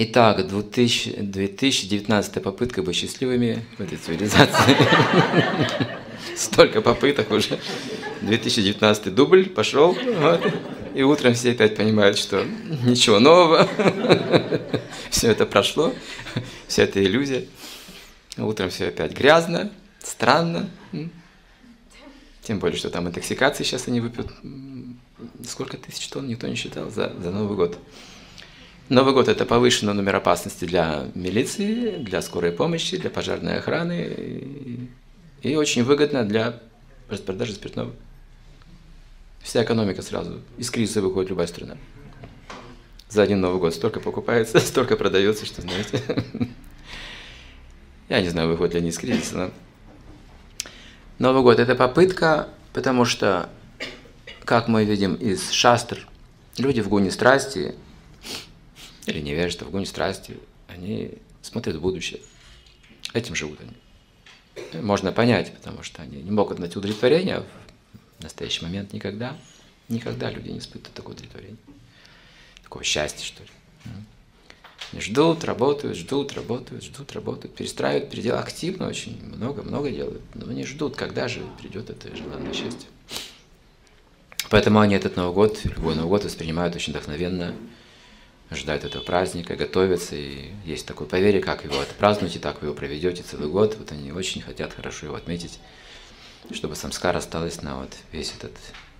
Итак, 2000, 2019 попытка быть счастливыми в этой цивилизации. Столько попыток уже. 2019 дубль пошел. Вот. И утром все опять понимают, что ничего нового. Все это прошло. Вся эта иллюзия. Утром все опять грязно, странно. Тем более, что там интоксикации сейчас они выпьют. Сколько тысяч тонн никто не считал за, за Новый год. Новый год – это повышенный номер опасности для милиции, для скорой помощи, для пожарной охраны и, очень выгодно для распродажи спиртного. Вся экономика сразу из кризиса выходит любая страна. За один Новый год столько покупается, столько продается, что знаете. Я не знаю, выходит ли они из кризиса, но Новый год – это попытка, потому что, как мы видим из шастр, люди в гуне страсти – или невежество, в гуне страсти, они смотрят в будущее. Этим живут они. Можно понять, потому что они не могут найти удовлетворения в настоящий момент никогда. Никогда люди не испытывают такое удовлетворение. Такого счастья, что ли. Они ждут, работают, ждут, работают, ждут, работают, перестраивают, переделывают активно очень, много-много делают. Но они ждут, когда же придет это желанное счастье. Поэтому они этот Новый год, любой Новый год воспринимают очень вдохновенно, ждать этого праздника, готовятся, и есть такое поверье, как его отпразднуете, так вы его проведете целый год. Вот они очень хотят хорошо его отметить, чтобы самскар осталось на вот весь этот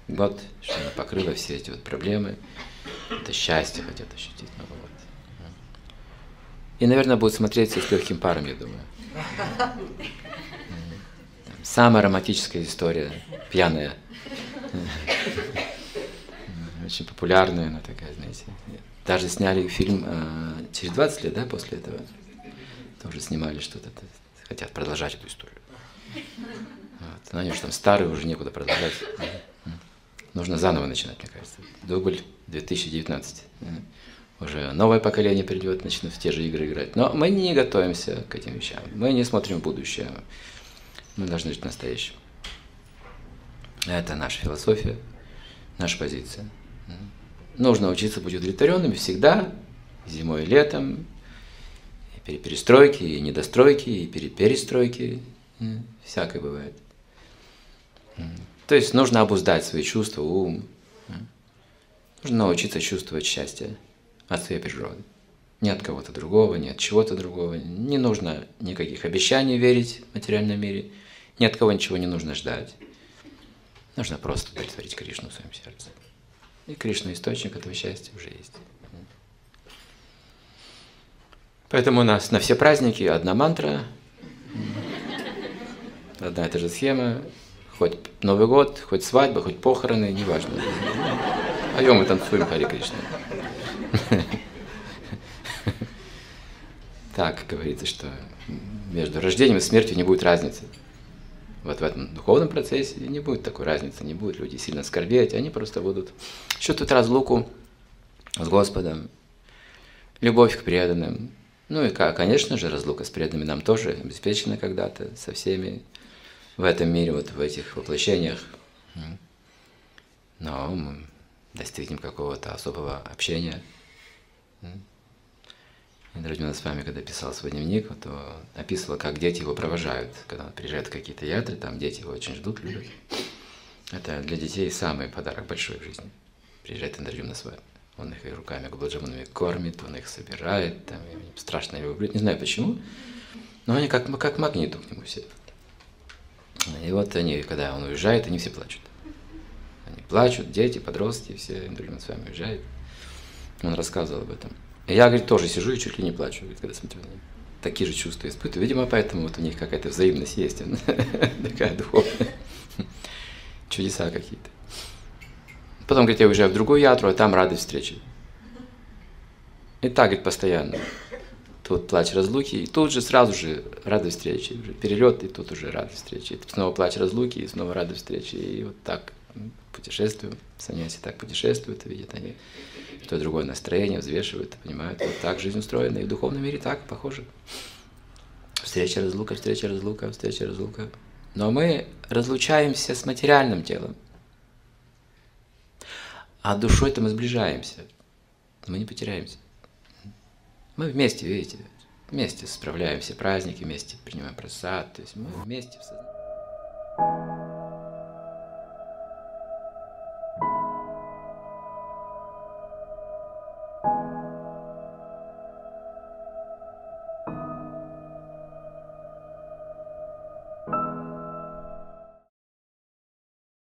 год, чтобы она покрыла все эти вот проблемы. Это счастье хотят ощутить Новый год. И, наверное, будет смотреться с легким паром, я думаю. Самая романтическая история, пьяная. Очень популярная она такая, знаете. Даже сняли фильм э, через 20 лет, да, после этого. Тоже снимали что-то, хотят продолжать эту историю. Вот. Но они уже там старые, уже некуда продолжать. Нужно заново начинать, мне кажется. Дубль 2019. Уже новое поколение придет, начнут в те же игры играть. Но мы не готовимся к этим вещам. Мы не смотрим в будущее. Мы должны жить настоящим. Это наша философия, наша позиция. Нужно учиться быть удовлетворенными всегда, зимой и летом, и при перестройке, и недостройки, и перед перестройки. Всякое бывает. То есть нужно обуздать свои чувства, ум. Нужно научиться чувствовать счастье от своей природы. Не от кого-то другого, не от чего-то другого. Не нужно никаких обещаний верить в материальном мире. Ни от кого ничего не нужно ждать. Нужно просто удовлетворить Кришну в своем сердце. И Кришна источник этого счастья уже есть. Поэтому у нас на все праздники одна мантра, одна и та же схема, хоть Новый год, хоть свадьба, хоть похороны, неважно. А мы танцуем Хари Кришна. Так говорится, что между рождением и смертью не будет разницы вот в этом духовном процессе не будет такой разницы, не будут люди сильно скорбеть, они просто будут чувствовать разлуку с Господом, любовь к преданным. Ну и, конечно же, разлука с преданными нам тоже обеспечена когда-то со всеми в этом мире, вот в этих воплощениях. Но мы достигнем какого-то особого общения. Раджмина с вами, когда писал свой дневник, то описывал, как дети его провожают. Когда он приезжает в какие-то ятры, там дети его очень ждут, любят. Это для детей самый подарок большой в жизни. Приезжает Индрджимна с вами. Он их руками губаджаманами кормит, он их собирает, там, страшно его любит. Не знаю почему, но они как, как магниту к нему все. И вот они, когда он уезжает, они все плачут. Они плачут, дети, подростки, все Индрджимна с вами уезжает. Он рассказывал об этом. Я, говорит, тоже сижу и чуть ли не плачу, говорит, когда смотрю на них. Такие же чувства испытываю. Видимо, поэтому вот у них какая-то взаимность есть, такая духовная. Чудеса какие-то. Потом, говорит, я уезжаю в другую ятру, а там радость встречи. И так, говорит, постоянно. Тут плач разлуки, и тут же сразу же радость встречи. Перелет, и тут уже радость встречи. И снова плач разлуки, и снова радость встречи. И вот так путешествую. Саньяси так путешествуют, видят они то другое настроение, взвешивают, понимают. Вот так жизнь устроена. И в духовном мире так похоже. Встреча, разлука, встреча, разлука, встреча, разлука. Но мы разлучаемся с материальным телом. А душой-то мы сближаемся. Мы не потеряемся. Мы вместе, видите, вместе справляем все праздники, вместе принимаем просад, то есть мы вместе в сознании.